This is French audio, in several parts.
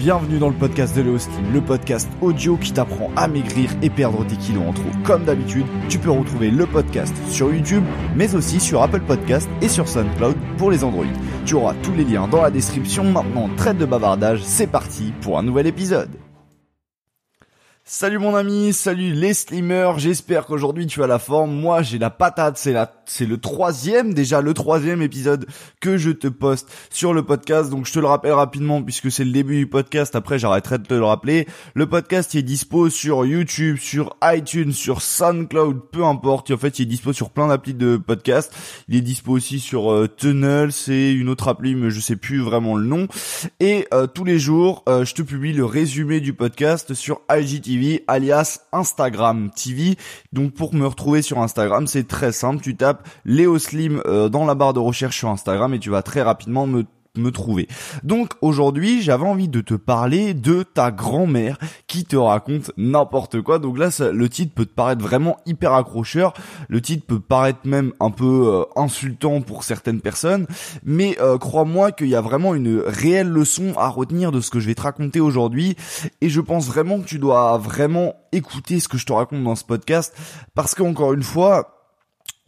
bienvenue dans le podcast de Léo Slim, le podcast audio qui t'apprend à maigrir et perdre tes kilos en trop. Comme d'habitude, tu peux retrouver le podcast sur YouTube, mais aussi sur Apple Podcast et sur SoundCloud pour les Android. Tu auras tous les liens dans la description. Maintenant, traite de bavardage, c'est parti pour un nouvel épisode. Salut mon ami, salut les slimmers, j'espère qu'aujourd'hui tu as la forme, moi j'ai la patate, c'est la, c'est le troisième, déjà le troisième épisode que je te poste sur le podcast, donc je te le rappelle rapidement puisque c'est le début du podcast, après j'arrêterai de te le rappeler, le podcast est dispo sur YouTube, sur iTunes, sur SoundCloud, peu importe, en fait il est dispo sur plein d'applis de podcast, il est dispo aussi sur euh, Tunnel, c'est une autre appli mais je sais plus vraiment le nom, et euh, tous les jours euh, je te publie le résumé du podcast sur IGTV alias Instagram TV. Donc pour me retrouver sur Instagram, c'est très simple, tu tapes Léo Slim euh, dans la barre de recherche sur Instagram et tu vas très rapidement me me trouver. Donc aujourd'hui, j'avais envie de te parler de ta grand-mère qui te raconte n'importe quoi. Donc là, le titre peut te paraître vraiment hyper accrocheur. Le titre peut paraître même un peu euh, insultant pour certaines personnes, mais euh, crois-moi qu'il y a vraiment une réelle leçon à retenir de ce que je vais te raconter aujourd'hui. Et je pense vraiment que tu dois vraiment écouter ce que je te raconte dans ce podcast parce qu'encore une fois,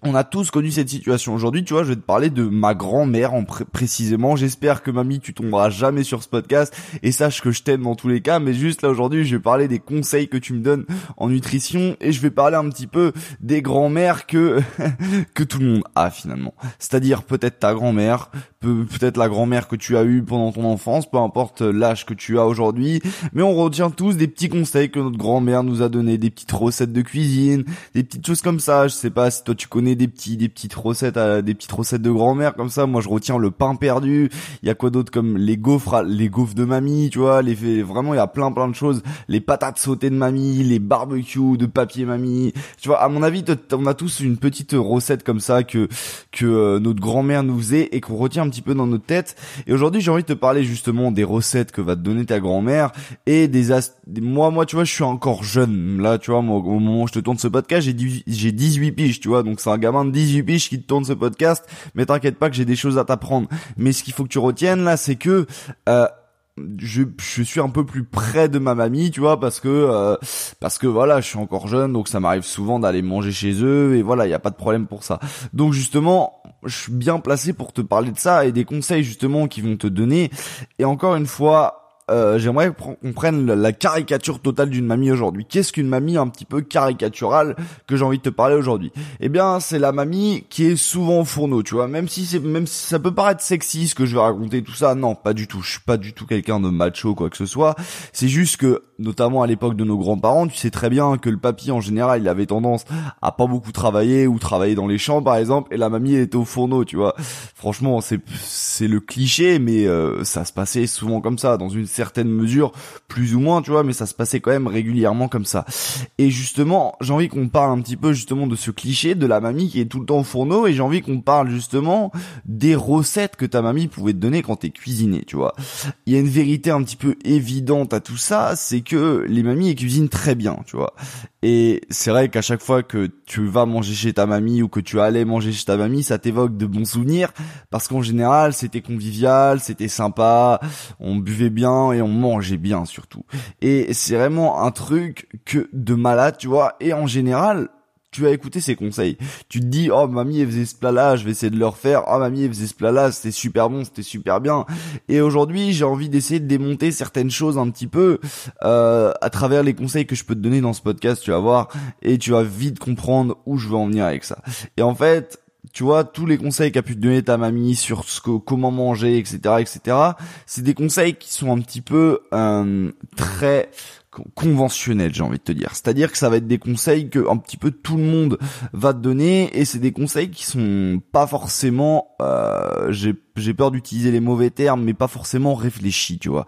on a tous connu cette situation. Aujourd'hui, tu vois, je vais te parler de ma grand-mère en précisément. J'espère que mamie, tu tomberas jamais sur ce podcast et sache que je t'aime dans tous les cas. Mais juste là aujourd'hui, je vais parler des conseils que tu me donnes en nutrition et je vais parler un petit peu des grand-mères que que tout le monde a finalement. C'est-à-dire peut-être ta grand-mère, peut-être la grand-mère que tu as eue pendant ton enfance, peu importe l'âge que tu as aujourd'hui. Mais on retient tous des petits conseils que notre grand-mère nous a donné, des petites recettes de cuisine, des petites choses comme ça. Je sais pas si toi tu connais des petits des petites recettes à, des petites recettes de grand-mère comme ça moi je retiens le pain perdu il y a quoi d'autre comme les gaufres les gaufres de mamie tu vois les vraiment il y a plein plein de choses les patates sautées de mamie les barbecues de papier mamie tu vois à mon avis on a tous une petite recette comme ça que que euh, notre grand-mère nous faisait et qu'on retient petit peu dans notre tête et aujourd'hui j'ai envie de te parler justement des recettes que va te donner ta grand-mère et des, moi moi tu vois je suis encore jeune là tu vois moi, au moment où je te tourne ce podcast j'ai j'ai 18 piges tu vois donc c'est un gamin de 18 piges qui te tourne ce podcast, mais t'inquiète pas que j'ai des choses à t'apprendre. Mais ce qu'il faut que tu retiennes là, c'est que euh, je, je suis un peu plus près de ma mamie, tu vois, parce que euh, parce que voilà, je suis encore jeune, donc ça m'arrive souvent d'aller manger chez eux, et voilà, il y a pas de problème pour ça. Donc justement, je suis bien placé pour te parler de ça et des conseils justement qui vont te donner. Et encore une fois, euh, j'aimerais qu'on prenne la caricature totale d'une mamie aujourd'hui. Qu'est-ce qu'une mamie un petit peu caricaturale que j'ai envie de te parler aujourd'hui? Eh bien, c'est la mamie qui est souvent au fourneau, tu vois. Même si c'est, même si ça peut paraître sexy ce que je vais raconter, tout ça, non, pas du tout. Je suis pas du tout quelqu'un de macho quoi que ce soit. C'est juste que, notamment à l'époque de nos grands-parents, tu sais très bien que le papy en général, il avait tendance à pas beaucoup travailler ou travailler dans les champs par exemple, et la mamie était au fourneau, tu vois. Franchement, c'est c'est le cliché, mais euh, ça se passait souvent comme ça dans une certaines mesures, plus ou moins, tu vois, mais ça se passait quand même régulièrement comme ça. Et justement, j'ai envie qu'on parle un petit peu justement de ce cliché de la mamie qui est tout le temps au fourneau, et j'ai envie qu'on parle justement des recettes que ta mamie pouvait te donner quand t'es cuisiné, tu vois. Il y a une vérité un petit peu évidente à tout ça, c'est que les mamies elles cuisinent très bien, tu vois. Et c'est vrai qu'à chaque fois que tu vas manger chez ta mamie ou que tu allais manger chez ta mamie, ça t'évoque de bons souvenirs parce qu'en général, c'était convivial, c'était sympa, on buvait bien et on mangeait bien surtout. Et c'est vraiment un truc que de malade, tu vois. Et en général, tu as écouté ses conseils. Tu te dis, oh, mamie, elle faisait ce plat-là, je vais essayer de le refaire. Oh, mamie, elle faisait ce plat-là, c'était super bon, c'était super bien. Et aujourd'hui, j'ai envie d'essayer de démonter certaines choses un petit peu, euh, à travers les conseils que je peux te donner dans ce podcast, tu vas voir. Et tu vas vite comprendre où je veux en venir avec ça. Et en fait, tu vois, tous les conseils qu'a pu te donner ta mamie sur ce que, comment manger, etc., etc., c'est des conseils qui sont un petit peu euh, très conventionnel, j'ai envie de te dire. C'est-à-dire que ça va être des conseils que un petit peu tout le monde va te donner et c'est des conseils qui sont pas forcément euh, j'ai j'ai peur d'utiliser les mauvais termes, mais pas forcément réfléchi, tu vois.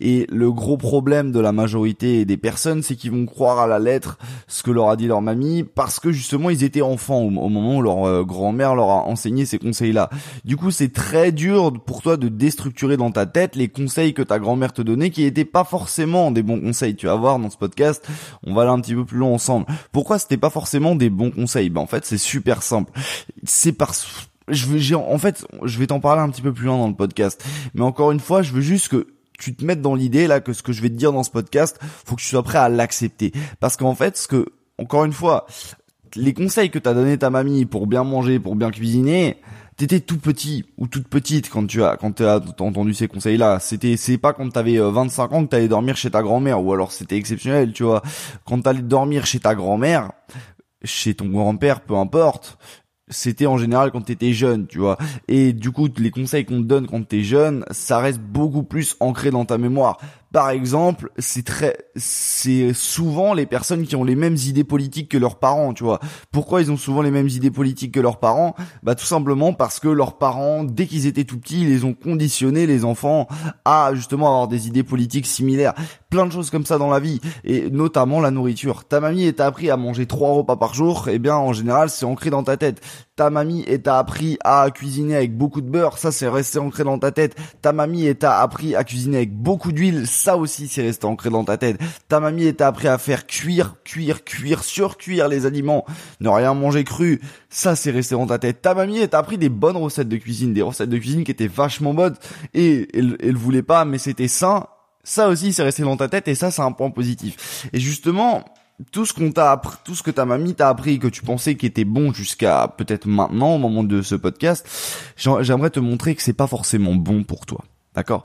Et le gros problème de la majorité des personnes, c'est qu'ils vont croire à la lettre ce que leur a dit leur mamie, parce que justement ils étaient enfants au, moment où leur euh, grand-mère leur a enseigné ces conseils-là. Du coup, c'est très dur pour toi de déstructurer dans ta tête les conseils que ta grand-mère te donnait, qui étaient pas forcément des bons conseils. Tu vas voir dans ce podcast, on va aller un petit peu plus loin ensemble. Pourquoi c'était pas forcément des bons conseils? Ben en fait, c'est super simple. C'est parce je veux, en fait, je vais t'en parler un petit peu plus loin dans le podcast. Mais encore une fois, je veux juste que tu te mettes dans l'idée là que ce que je vais te dire dans ce podcast, faut que tu sois prêt à l'accepter. Parce qu'en fait, ce que, encore une fois, les conseils que t'as donné ta mamie pour bien manger, pour bien cuisiner, t'étais tout petit ou toute petite quand tu as quand tu as entendu ces conseils là c'était c'est pas quand t'avais 25 euh, ans que t'allais dormir chez ta grand-mère ou alors c'était exceptionnel tu vois quand t'allais dormir chez ta grand-mère chez ton grand-père peu importe c'était en général quand t'étais jeune, tu vois. Et du coup, les conseils qu'on te donne quand t'es jeune, ça reste beaucoup plus ancré dans ta mémoire. Par exemple, c'est très, c'est souvent les personnes qui ont les mêmes idées politiques que leurs parents, tu vois. Pourquoi ils ont souvent les mêmes idées politiques que leurs parents? Bah tout simplement parce que leurs parents, dès qu'ils étaient tout petits, les ont conditionnés les enfants à justement avoir des idées politiques similaires. Plein de choses comme ça dans la vie et notamment la nourriture. Ta mamie t'a appris à manger trois repas par jour, et eh bien en général c'est ancré dans ta tête. Ta mamie t'a appris à cuisiner avec beaucoup de beurre, ça c'est resté ancré dans ta tête. Ta mamie t'a appris à cuisiner avec beaucoup d'huile, ça aussi c'est resté ancré dans ta tête. Ta mamie t'a appris à faire cuire, cuire, cuire, surcuire les aliments, ne rien manger cru, ça c'est resté dans ta tête. Ta mamie t'a appris des bonnes recettes de cuisine, des recettes de cuisine qui étaient vachement bonnes et elle, elle voulait pas mais c'était sain. Ça aussi c'est resté dans ta tête et ça c'est un point positif. Et justement, tout ce qu'on t'a appris, tout ce que ta mamie t'a appris, que tu pensais qui était bon jusqu'à peut-être maintenant au moment de ce podcast, j'aimerais te montrer que c'est pas forcément bon pour toi. D'accord?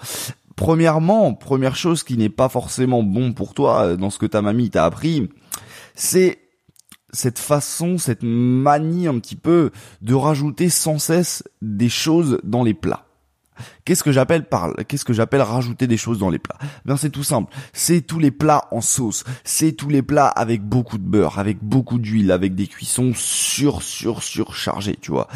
Premièrement, première chose qui n'est pas forcément bon pour toi euh, dans ce que ta mamie t'a appris, c'est cette façon, cette manie un petit peu de rajouter sans cesse des choses dans les plats. Qu'est-ce que j'appelle par qu'est-ce que j'appelle rajouter des choses dans les plats? Ben c'est tout simple, c'est tous les plats en sauce, c'est tous les plats avec beaucoup de beurre, avec beaucoup d'huile, avec des cuissons sur sur surchargées, tu vois.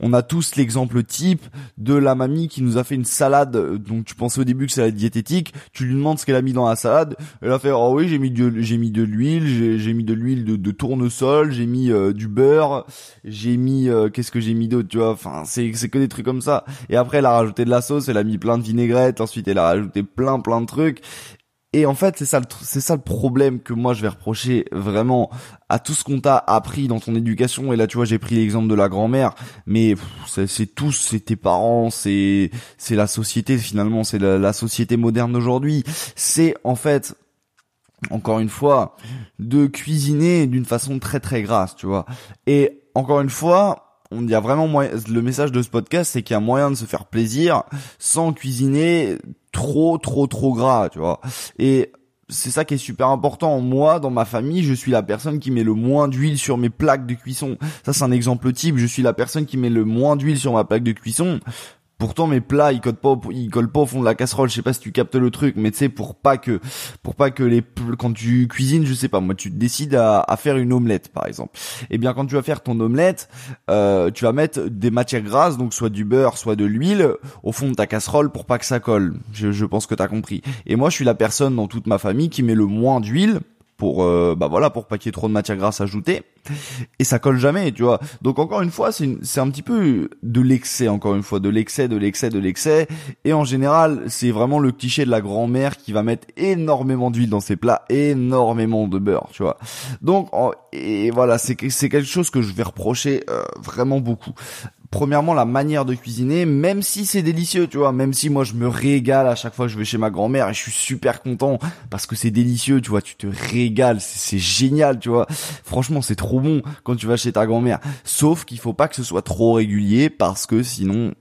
On a tous l'exemple type de la mamie qui nous a fait une salade donc tu pensais au début que c'est la diététique, tu lui demandes ce qu'elle a mis dans la salade, elle a fait "Oh oui, j'ai mis de j'ai mis de l'huile, j'ai mis de l'huile de, tournesol, j'ai mis euh, du beurre, j'ai mis euh, qu'est-ce que j'ai mis d'autre, tu vois? Enfin, c'est c'est que des trucs comme ça. Et après elle a rajouté de la sauce, elle a mis plein de vinaigrette, ensuite elle a rajouté plein plein de trucs. Et en fait, c'est ça, c'est ça le problème que moi je vais reprocher vraiment à tout ce qu'on t'a appris dans ton éducation. Et là, tu vois, j'ai pris l'exemple de la grand-mère, mais c'est tous, c'est tes parents, c'est c'est la société finalement, c'est la, la société moderne d'aujourd'hui. C'est en fait encore une fois, de cuisiner d'une façon très très grasse, tu vois. Et encore une fois, il y a vraiment le message de ce podcast, c'est qu'il y a moyen de se faire plaisir sans cuisiner trop, trop, trop gras, tu vois. Et c'est ça qui est super important. Moi, dans ma famille, je suis la personne qui met le moins d'huile sur mes plaques de cuisson. Ça, c'est un exemple type. Je suis la personne qui met le moins d'huile sur ma plaque de cuisson. Pourtant mes plats ils collent pas ils collent pas au fond de la casserole, je sais pas si tu captes le truc, mais tu sais pour pas que pour pas que les quand tu cuisines, je sais pas, moi tu décides à, à faire une omelette par exemple. Et eh bien quand tu vas faire ton omelette, euh, tu vas mettre des matières grasses, donc soit du beurre, soit de l'huile au fond de ta casserole pour pas que ça colle. Je, je pense que t'as compris. Et moi je suis la personne dans toute ma famille qui met le moins d'huile pour euh, bah voilà pour pas qu'il y ait trop de matière grasse ajoutée. Et ça colle jamais tu vois. Donc encore une fois c'est c'est un petit peu de l'excès encore une fois de l'excès de l'excès de l'excès. Et en général c'est vraiment le cliché de la grand-mère qui va mettre énormément d'huile dans ses plats énormément de beurre tu vois. Donc et voilà c'est c'est quelque chose que je vais reprocher euh, vraiment beaucoup premièrement la manière de cuisiner, même si c'est délicieux, tu vois, même si moi je me régale à chaque fois que je vais chez ma grand-mère et je suis super content parce que c'est délicieux, tu vois, tu te régales, c'est génial, tu vois. Franchement, c'est trop bon quand tu vas chez ta grand-mère. Sauf qu'il faut pas que ce soit trop régulier parce que sinon,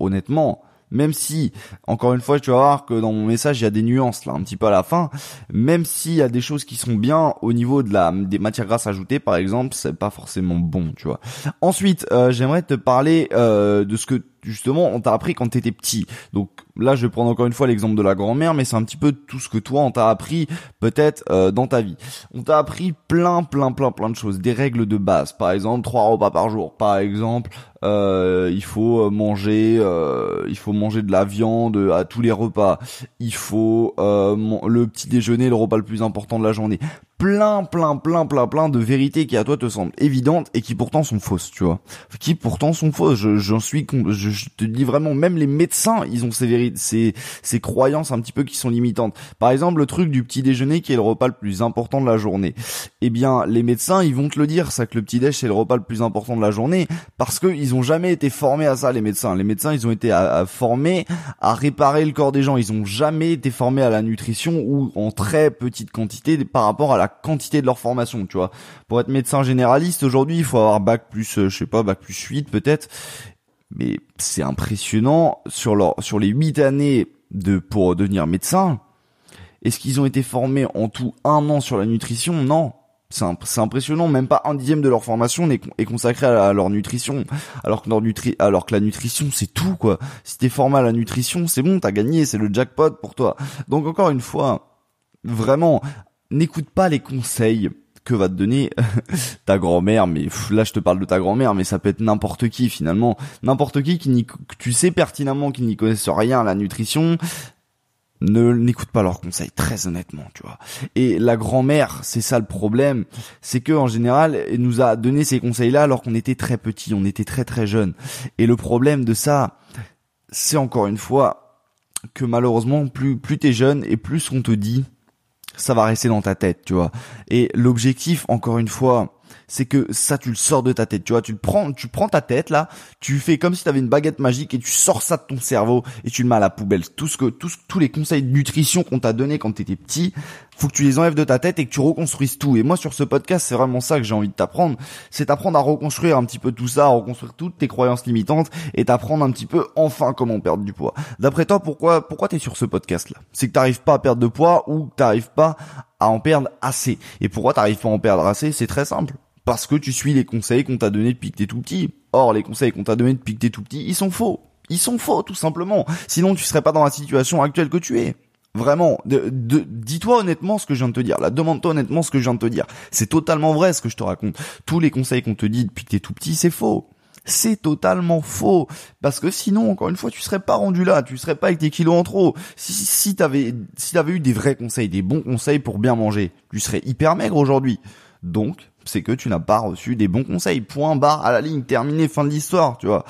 honnêtement, même si, encore une fois, tu vas voir que dans mon message, il y a des nuances là, un petit peu à la fin, même s'il y a des choses qui sont bien au niveau de la des matières grasses ajoutées, par exemple, c'est pas forcément bon, tu vois. Ensuite, euh, j'aimerais te parler euh, de ce que justement on t'a appris quand t'étais petit. Donc là je vais prendre encore une fois l'exemple de la grand-mère, mais c'est un petit peu tout ce que toi on t'a appris peut-être euh, dans ta vie. On t'a appris plein plein plein plein de choses, des règles de base. Par exemple trois repas par jour. Par exemple euh, il faut manger euh, il faut manger de la viande à tous les repas. Il faut le petit déjeuner, le repas le plus important de la journée plein, plein, plein, plein, plein de vérités qui à toi te semblent évidentes et qui pourtant sont fausses, tu vois. Qui pourtant sont fausses. Je, j'en suis, je, je, te dis vraiment, même les médecins, ils ont ces vérités, ces, ces croyances un petit peu qui sont limitantes. Par exemple, le truc du petit déjeuner qui est le repas le plus important de la journée. Eh bien, les médecins, ils vont te le dire, ça que le petit déj c'est le repas le plus important de la journée, parce que ils ont jamais été formés à ça, les médecins. Les médecins, ils ont été à, formés à réparer le corps des gens. Ils ont jamais été formés à la nutrition ou en très petite quantité par rapport à la quantité de leur formation, tu vois. Pour être médecin généraliste, aujourd'hui, il faut avoir bac plus, euh, je sais pas, bac plus 8 peut-être. Mais c'est impressionnant sur leur, sur les 8 années de, pour devenir médecin. Est-ce qu'ils ont été formés en tout un an sur la nutrition? Non. C'est impressionnant, même pas un dixième de leur formation est, consacré à, leur nutrition, alors que, nutri alors que la nutrition c'est tout quoi. Si t'es formé à la nutrition, c'est bon, t'as gagné, c'est le jackpot pour toi. Donc encore une fois, vraiment, n'écoute pas les conseils que va te donner ta grand-mère, mais là je te parle de ta grand-mère, mais ça peut être n'importe qui finalement, n'importe qui qui tu sais pertinemment qu'ils n'y connaissent rien à la nutrition, ne n'écoute pas leurs conseils très honnêtement tu vois. Et la grand-mère c'est ça le problème c'est que en général elle nous a donné ces conseils là alors qu'on était très petit on était très très jeune et le problème de ça c'est encore une fois que malheureusement plus plus t'es jeune et plus on te dit ça va rester dans ta tête tu vois. Et l'objectif encore une fois c'est que ça tu le sors de ta tête, tu vois, tu le prends, tu prends ta tête là, tu fais comme si tu avais une baguette magique et tu sors ça de ton cerveau et tu le mets à la poubelle. Tout ce que tous tous les conseils de nutrition qu'on t'a donné quand t'étais petit, faut que tu les enlèves de ta tête et que tu reconstruises tout. Et moi sur ce podcast, c'est vraiment ça que j'ai envie de t'apprendre, c'est t'apprendre à reconstruire un petit peu tout ça, à reconstruire toutes tes croyances limitantes et t'apprendre un petit peu enfin comment perdre du poids. D'après toi, pourquoi pourquoi t'es sur ce podcast là C'est que t'arrives pas à perdre de poids ou que t'arrives pas à en perdre assez. Et pourquoi t'arrives pas à en perdre assez? C'est très simple parce que tu suis les conseils qu'on t'a donnés depuis que t'es tout petit. Or, les conseils qu'on t'a donnés depuis que t'es tout petit, ils sont faux. Ils sont faux, tout simplement. Sinon, tu serais pas dans la situation actuelle que tu es. Vraiment, dis-toi honnêtement ce que je viens de te dire. Là, demande-toi honnêtement ce que je viens de te dire. C'est totalement vrai ce que je te raconte. Tous les conseils qu'on te dit depuis que t'es tout petit, c'est faux. C'est totalement faux. Parce que sinon, encore une fois, tu serais pas rendu là. Tu serais pas avec tes kilos en trop. Si, si t'avais, si t'avais eu des vrais conseils, des bons conseils pour bien manger, tu serais hyper maigre aujourd'hui. Donc, c'est que tu n'as pas reçu des bons conseils. Point barre à la ligne, terminé, fin de l'histoire, tu vois.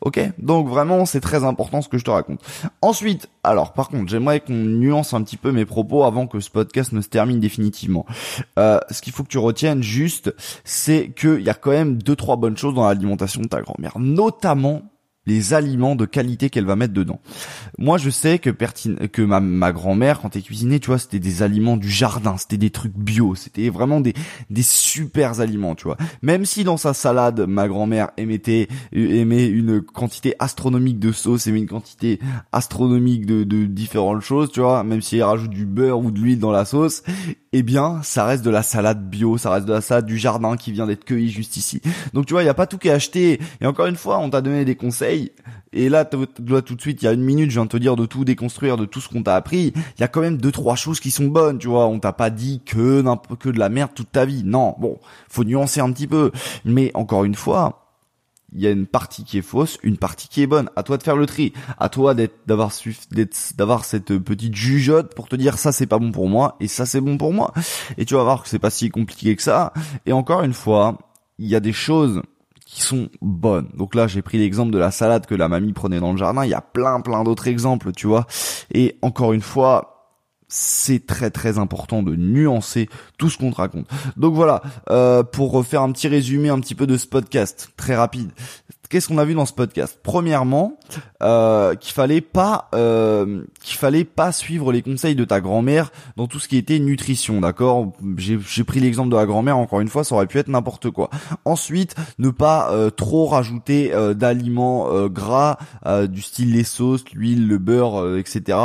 Ok, donc vraiment c'est très important ce que je te raconte. Ensuite, alors par contre, j'aimerais qu'on nuance un petit peu mes propos avant que ce podcast ne se termine définitivement. Euh, ce qu'il faut que tu retiennes juste, c'est qu'il y a quand même deux trois bonnes choses dans l'alimentation de ta grand-mère, notamment les aliments de qualité qu'elle va mettre dedans. Moi, je sais que que ma, ma grand-mère, quand elle cuisinait, tu vois, c'était des aliments du jardin, c'était des trucs bio, c'était vraiment des des super aliments, tu vois. Même si dans sa salade, ma grand-mère émettait aimait une quantité astronomique de sauce, aimait une quantité astronomique de, de différentes choses, tu vois, même si elle rajoute du beurre ou de l'huile dans la sauce, eh bien, ça reste de la salade bio, ça reste de la salade du jardin qui vient d'être cueillie juste ici. Donc tu vois, il y a pas tout qui est acheté. Et encore une fois, on t'a donné des conseils. Et là, dois tout de suite, il y a une minute, je viens de te dire de tout déconstruire, de tout ce qu'on t'a appris. Il y a quand même deux trois choses qui sont bonnes, tu vois. On t'a pas dit que que de la merde toute ta vie. Non, bon, faut nuancer un petit peu. Mais encore une fois, il y a une partie qui est fausse, une partie qui est bonne. À toi de faire le tri. À toi d'être, d'avoir, d'avoir cette petite jugeote pour te dire ça c'est pas bon pour moi et ça c'est bon pour moi. Et tu vas voir que c'est pas si compliqué que ça. Et encore une fois, il y a des choses qui sont bonnes. Donc là, j'ai pris l'exemple de la salade que la mamie prenait dans le jardin. Il y a plein, plein d'autres exemples, tu vois. Et encore une fois, c'est très très important de nuancer tout ce qu'on te raconte. Donc voilà, euh, pour faire un petit résumé un petit peu de ce podcast, très rapide qu'est-ce qu'on a vu dans ce podcast? Premièrement, euh, qu'il fallait pas euh, qu'il fallait pas suivre les conseils de ta grand-mère dans tout ce qui était nutrition, d'accord? J'ai pris l'exemple de la grand-mère encore une fois, ça aurait pu être n'importe quoi. Ensuite, ne pas euh, trop rajouter d'aliments gras du style les sauces, l'huile, le beurre, etc.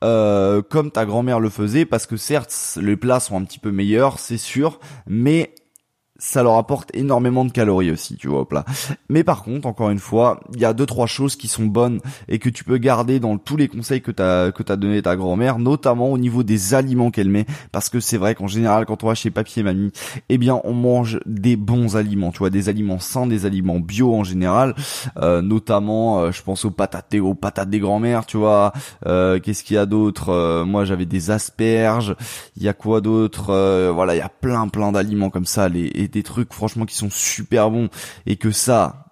comme ta grand-mère le faisait, parce que certes les plats sont un petit peu meilleurs, c'est sûr, mais ça leur apporte énormément de calories aussi, tu vois, plat. Mais par contre, encore une fois, il y a deux trois choses qui sont bonnes et que tu peux garder dans tous les conseils que t'as que t'as donné ta grand-mère, notamment au niveau des aliments qu'elle met, parce que c'est vrai qu'en général, quand on va chez papy et mamie, eh bien, on mange des bons aliments, tu vois, des aliments sains, des aliments bio en général, euh, notamment, euh, je pense aux patates, aux patates des grand-mères, tu vois. Euh, qu'est-ce qu'il y a d'autre? Moi, j'avais des asperges. Il y a quoi d'autre? Voilà, il y a plein plein d'aliments comme ça, les des trucs franchement qui sont super bons et que ça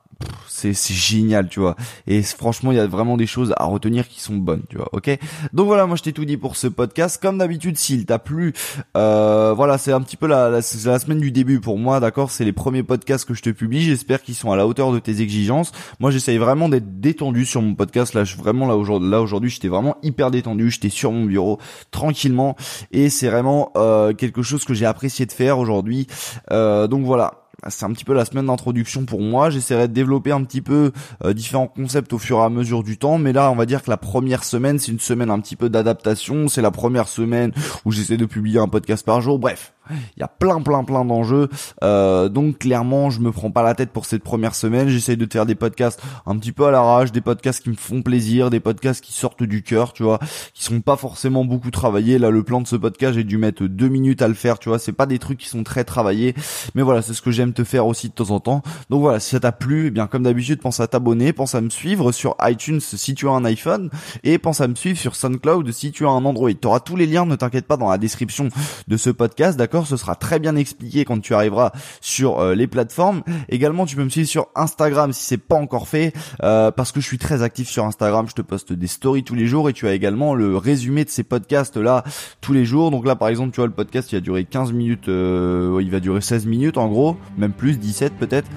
c'est génial tu vois. Et franchement il y a vraiment des choses à retenir qui sont bonnes tu vois ok? Donc voilà moi je t'ai tout dit pour ce podcast. Comme d'habitude s'il t'a plu euh, voilà c'est un petit peu la, la, la semaine du début pour moi d'accord? C'est les premiers podcasts que je te publie. J'espère qu'ils sont à la hauteur de tes exigences. Moi j'essaye vraiment d'être détendu sur mon podcast. Là je vraiment là aujourd'hui là j'étais vraiment hyper détendu. J'étais sur mon bureau tranquillement. Et c'est vraiment euh, quelque chose que j'ai apprécié de faire aujourd'hui. Euh, donc voilà c'est un petit peu la semaine d'introduction pour moi. J'essaierai de développer un petit peu euh, différents concepts au fur et à mesure du temps, mais là, on va dire que la première semaine, c'est une semaine un petit peu d'adaptation. C'est la première semaine où j'essaie de publier un podcast par jour. Bref, il y a plein plein plein d'enjeux. Euh, donc clairement, je me prends pas la tête pour cette première semaine. J'essaye de faire des podcasts un petit peu à l'arrache, des podcasts qui me font plaisir, des podcasts qui sortent du cœur, tu vois, qui sont pas forcément beaucoup travaillés. Là, le plan de ce podcast, j'ai dû mettre deux minutes à le faire, tu vois. C'est pas des trucs qui sont très travaillés, mais voilà, c'est ce que j'aime te faire aussi de temps en temps. Donc voilà, si ça t'a plu, eh bien comme d'habitude, pense à t'abonner, pense à me suivre sur iTunes si tu as un iPhone, et pense à me suivre sur SoundCloud si tu as un Android. Tu auras tous les liens, ne t'inquiète pas, dans la description de ce podcast, d'accord? Ce sera très bien expliqué quand tu arriveras sur euh, les plateformes. Également, tu peux me suivre sur Instagram si c'est pas encore fait, euh, parce que je suis très actif sur Instagram. Je te poste des stories tous les jours et tu as également le résumé de ces podcasts là tous les jours. Donc là, par exemple, tu vois le podcast, il a duré 15 minutes, euh, il va durer 16 minutes en gros, même plus, 17 peut-être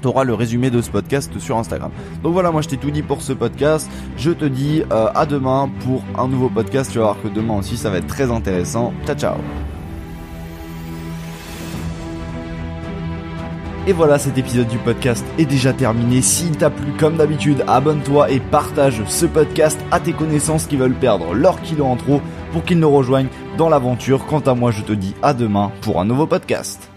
tu auras le résumé de ce podcast sur Instagram. Donc voilà, moi je t'ai tout dit pour ce podcast. Je te dis à demain pour un nouveau podcast. Tu vas voir que demain aussi ça va être très intéressant. Ciao ciao Et voilà, cet épisode du podcast est déjà terminé. S'il t'a plu, comme d'habitude, abonne-toi et partage ce podcast à tes connaissances qui veulent perdre leur kilo en trop pour qu'ils nous rejoignent dans l'aventure. Quant à moi, je te dis à demain pour un nouveau podcast.